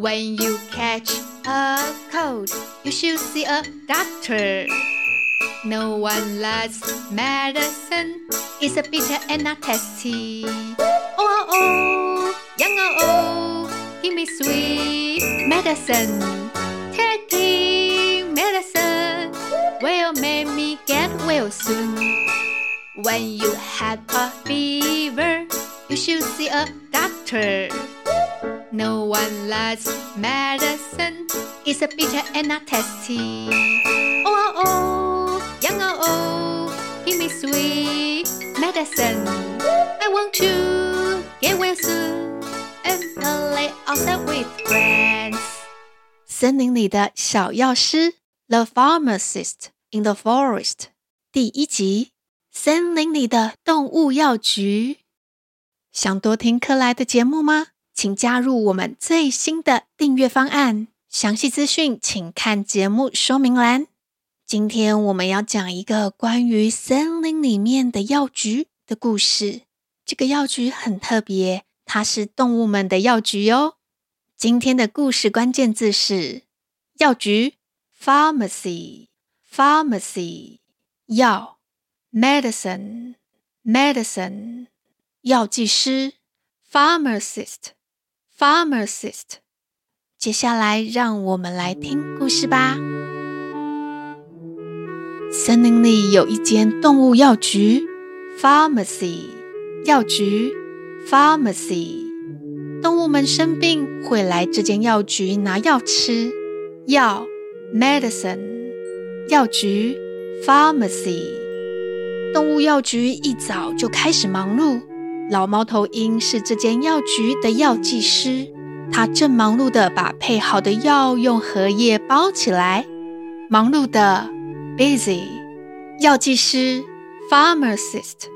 When you catch a cold, you should see a doctor. No one loves medicine. It's a bitter and not tasty. Oh, oh, oh, young oh, oh, give me sweet medicine. Taking medicine will make me get well soon. When you have a fever, you should see a doctor. No one likes medicine. It's a bitter and not tasty. Oh, oh, oh, young oh, oh, give me sweet medicine. I want to get well soon and play outside with friends. 森林里的小药师，The Pharmacist in the Forest，第一集，森林里的动物药局。想多听克莱的节目吗？ 请加入我们最新的订阅方案，详细资讯请看节目说明栏。今天我们要讲一个关于森林里面的药局的故事。这个药局很特别，它是动物们的药局哟。今天的故事关键字是药局 （pharmacy），pharmacy，药 （medicine），medicine，药剂师 （pharmacist）。Pharmacist，接下来让我们来听故事吧。森林里有一间动物药局，Pharmacy，药局，Pharmacy。动物们生病会来这间药局拿药吃，药，Medicine，药局，Pharmacy。动物药局一早就开始忙碌。老猫头鹰是这间药局的药剂师，他正忙碌地把配好的药用荷叶包起来。忙碌的，busy，药剂师，pharmacist。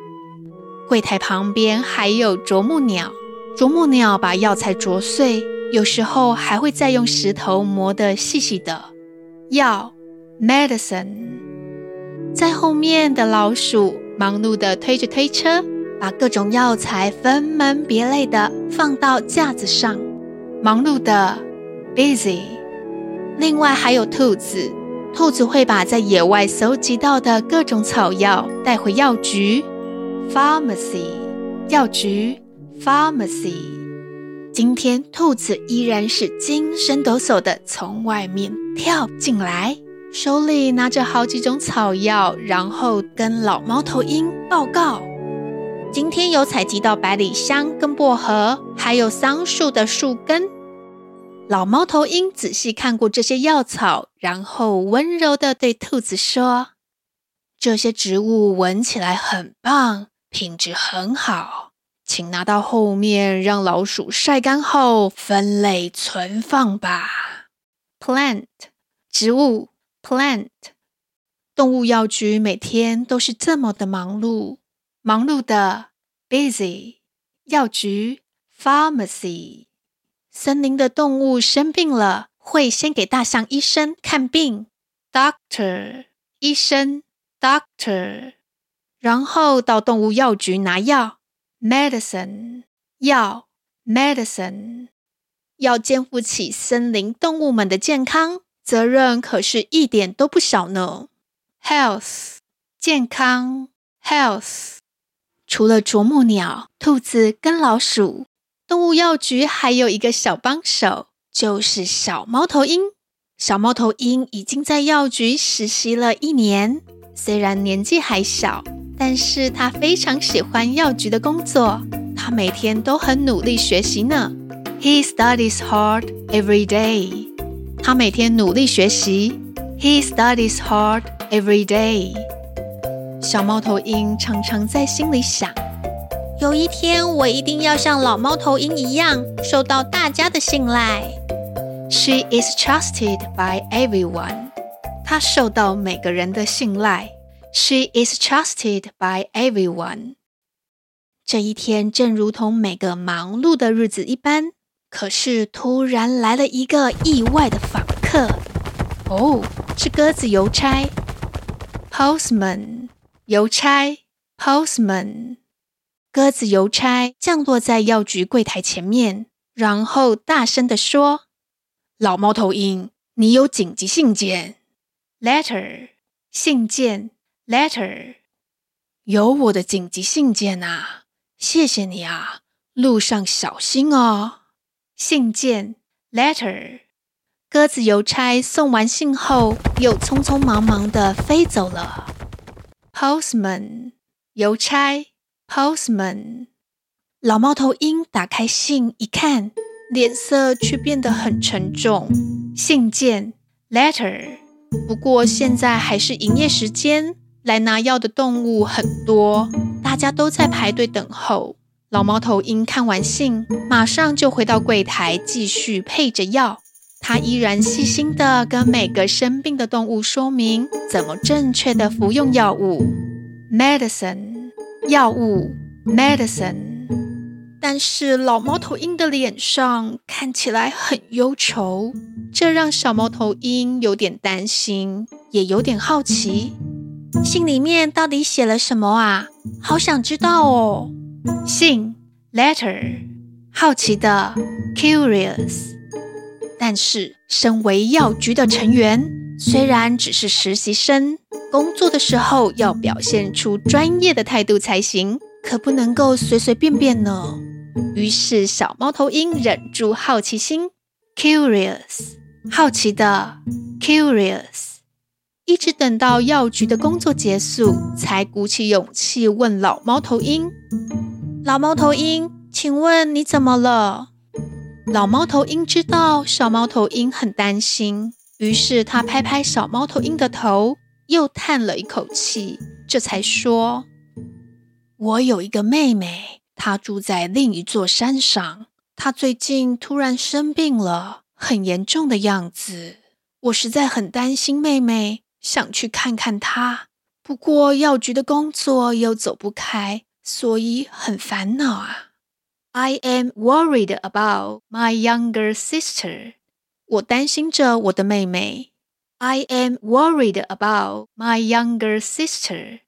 柜台旁边还有啄木鸟，啄木鸟把药材啄碎，有时候还会再用石头磨得细细的。药，medicine。在后面的老鼠忙碌地推着推车。把各种药材分门别类的放到架子上，忙碌的，busy。另外还有兔子，兔子会把在野外搜集到的各种草药带回药局，pharmacy，药局，pharmacy。今天兔子依然是精神抖擞的从外面跳进来，手里拿着好几种草药，然后跟老猫头鹰报告。今天有采集到百里香跟薄荷，还有桑树的树根。老猫头鹰仔细看过这些药草，然后温柔地对兔子说：“这些植物闻起来很棒，品质很好，请拿到后面让老鼠晒干后分类存放吧。” Plant，植物，plant。动物药局每天都是这么的忙碌。忙碌的，busy，药局，pharmacy。森林的动物生病了，会先给大象医生看病，doctor，医生，doctor。然后到动物药局拿药，medicine，药，medicine。要肩负起森林动物们的健康责任，可是一点都不小呢。health，健康，health。除了啄木鸟、兔子跟老鼠，动物药局还有一个小帮手，就是小猫头鹰。小猫头鹰已经在药局实习了一年，虽然年纪还小，但是他非常喜欢药局的工作。他每天都很努力学习呢。He studies hard every day。他每天努力学习。He studies hard every day。小猫头鹰常常在心里想：有一天，我一定要像老猫头鹰一样，受到大家的信赖。She is trusted by everyone。她受到每个人的信赖。She is trusted by everyone。这一天，正如同每个忙碌的日子一般，可是突然来了一个意外的访客。哦，是鸽子邮差，Postman。邮差，postman，鸽子邮差降落在药局柜台前面，然后大声地说老猫头鹰，你有紧急信件。Letter，信件。Letter，有我的紧急信件啊！谢谢你啊，路上小心哦。信件。Letter，鸽子邮差送完信后，又匆匆忙忙地飞走了。Postman，邮差。Postman，老猫头鹰打开信一看，脸色却变得很沉重。信件。Letter，不过现在还是营业时间。来拿药的动物很多，大家都在排队等候。老猫头鹰看完信，马上就回到柜台继续配着药。他依然细心地跟每个生病的动物说明怎么正确的服用药物。Medicine，药物。Medicine。但是老猫头鹰的脸上看起来很忧愁，这让小猫头鹰有点担心，也有点好奇。信里面到底写了什么啊？好想知道哦。信，letter，好奇的，curious。但是，身为药局的成员，虽然只是实习生，工作的时候要表现出专业的态度才行，可不能够随随便便呢。于是，小猫头鹰忍住好奇心，curious，好奇的，curious。一直等到药局的工作结束，才鼓起勇气问老猫头鹰：“老猫头鹰，请问你怎么了？”老猫头鹰知道小猫头鹰很担心，于是他拍拍小猫头鹰的头，又叹了一口气，这才说：“我有一个妹妹，她住在另一座山上，她最近突然生病了，很严重的样子。我实在很担心妹妹。”想去看看她，不过药局的工作又走不开，所以很烦恼啊。I am worried about my younger sister。我担心着我的妹妹。I am worried about my younger sister。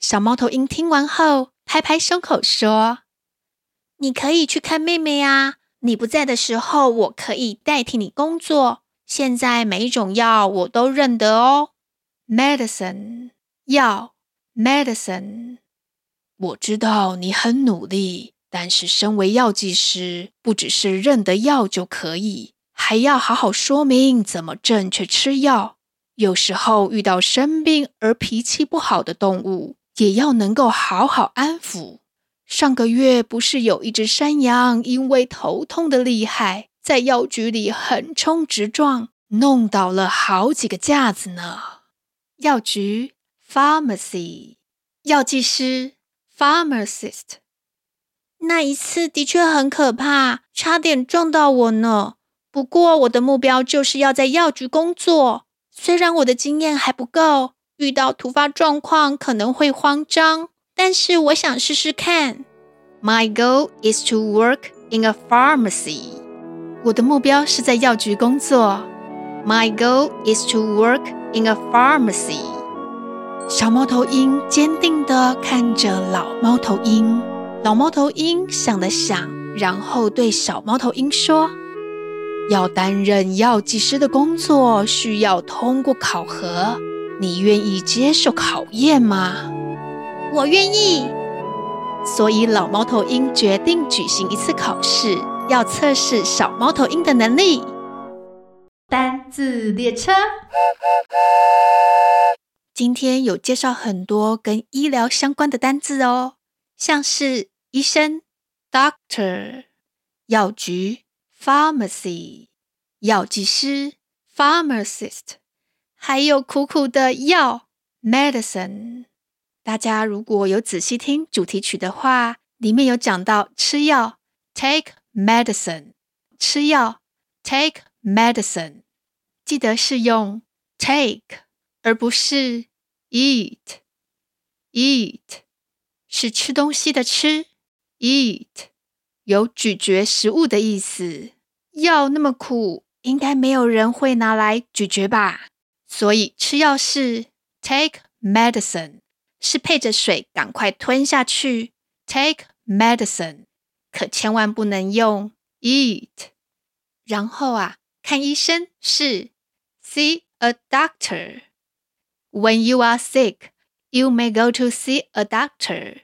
小猫头鹰听完后，拍拍胸口说：“你可以去看妹妹啊！你不在的时候，我可以代替你工作。”现在每一种药我都认得哦。Medicine，药，medicine。我知道你很努力，但是身为药剂师，不只是认得药就可以，还要好好说明怎么正确吃药。有时候遇到生病而脾气不好的动物，也要能够好好安抚。上个月不是有一只山羊因为头痛的厉害，在药局里横冲直撞，弄倒了好几个架子呢。药局，pharmacy，药剂师，pharmacist。那一次的确很可怕，差点撞到我呢。不过我的目标就是要在药局工作，虽然我的经验还不够，遇到突发状况可能会慌张，但是我想试试看。My goal is to work in a pharmacy. 我的目标是在药局工作。My goal is to work in a pharmacy。小猫头鹰坚定地看着老猫头鹰。老猫头鹰想了想，然后对小猫头鹰说：“要担任药剂师的工作，需要通过考核。你愿意接受考验吗？”“我愿意。”所以老猫头鹰决定举行一次考试。要测试小猫头鹰的能力。单字列车，今天有介绍很多跟医疗相关的单字哦，像是医生 （doctor）、药局 （pharmacy）、药剂师 （pharmacist），还有苦苦的药 （medicine）。大家如果有仔细听主题曲的话，里面有讲到吃药 （take）。Medicine，吃药，take medicine，记得是用 take 而不是 eat。eat 是吃东西的吃，eat 有咀嚼食物的意思。药那么苦，应该没有人会拿来咀嚼吧？所以吃药是 take medicine，是配着水赶快吞下去，take medicine。可千万不能用 eat，然后啊，看医生是 see a doctor。When you are sick, you may go to see a doctor。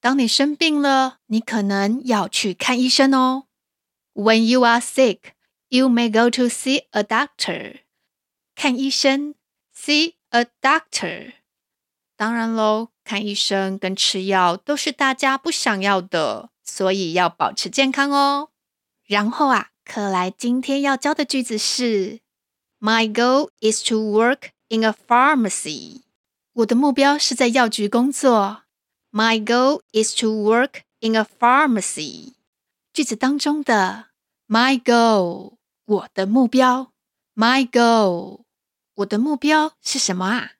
当你生病了，你可能要去看医生哦。When you are sick, you may go to see a doctor。看医生，see a doctor。当然喽，看医生跟吃药都是大家不想要的，所以要保持健康哦。然后啊，克莱今天要教的句子是：My goal is to work in a pharmacy。我的目标是在药局工作。My goal is to work in a pharmacy。句子当中的 My goal，我的目标，My goal，我的目标是什么啊？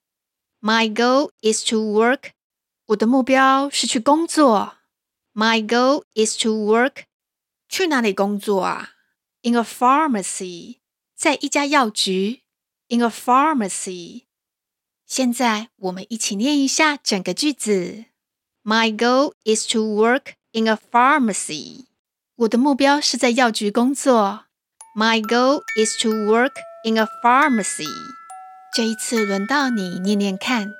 My goal is to work。我的目标是去工作。My goal is to work。去哪里工作啊？In a pharmacy，在一家药局。In a pharmacy。 现在我们一起念一下整个句子。My goal is to work in a pharmacy。我的目标是在药局工作。My goal is to work in a pharmacy。这一次轮到你念念看。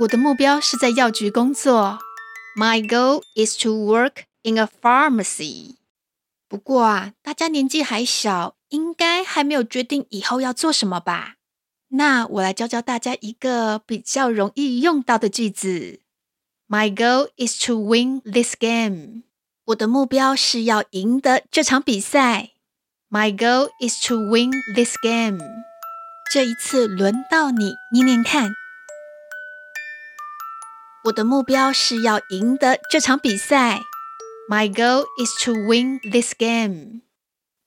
我的目标是在药局工作。My goal is to work in a pharmacy。不过啊，大家年纪还小， 应该还没有决定以后要做什么吧？那我来教教大家一个比较容易用到的句子。My goal is to win this game。我的目标是要赢得这场比赛。My goal is to win this game。这一次轮到你念念看。我的目标是要赢得这场比赛。My goal is to win this game。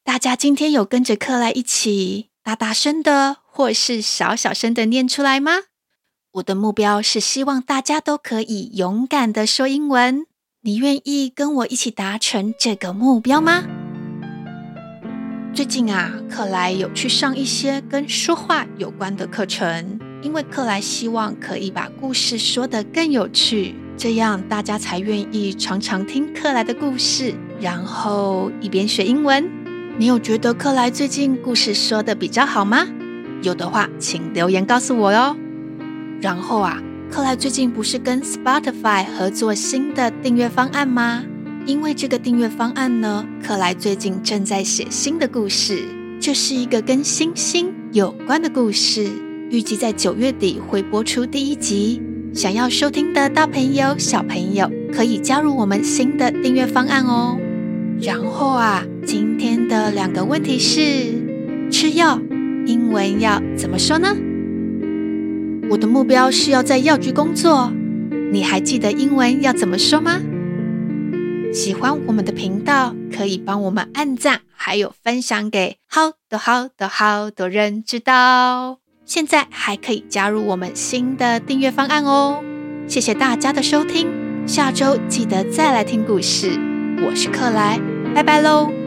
大家今天有跟着克莱一起大大声的，或是小小声的念出来吗？我的目标是希望大家都可以勇敢的说英文。你愿意跟我一起达成这个目标吗？最近啊，克莱有去上一些跟说话有关的课程，因为克莱希望可以把故事说得更有趣，这样大家才愿意常常听克莱的故事，然后一边学英文。你有觉得克莱最近故事说得比较好吗？有的话，请留言告诉我哟。然后啊，克莱最近不是跟 Spotify 合作新的订阅方案吗？因为这个订阅方案呢，克莱最近正在写新的故事，这是一个跟星星有关的故事，预计在九月底会播出第一集。想要收听的大朋友、小朋友可以加入我们新的订阅方案哦。然后啊，今天的两个问题是：吃药英文要怎么说呢？我的目标是要在药局工作，你还记得英文要怎么说吗？喜欢我们的频道，可以帮我们按赞，还有分享给好多好多好多人知道。现在还可以加入我们新的订阅方案哦！谢谢大家的收听，下周记得再来听故事。我是克莱，拜拜喽。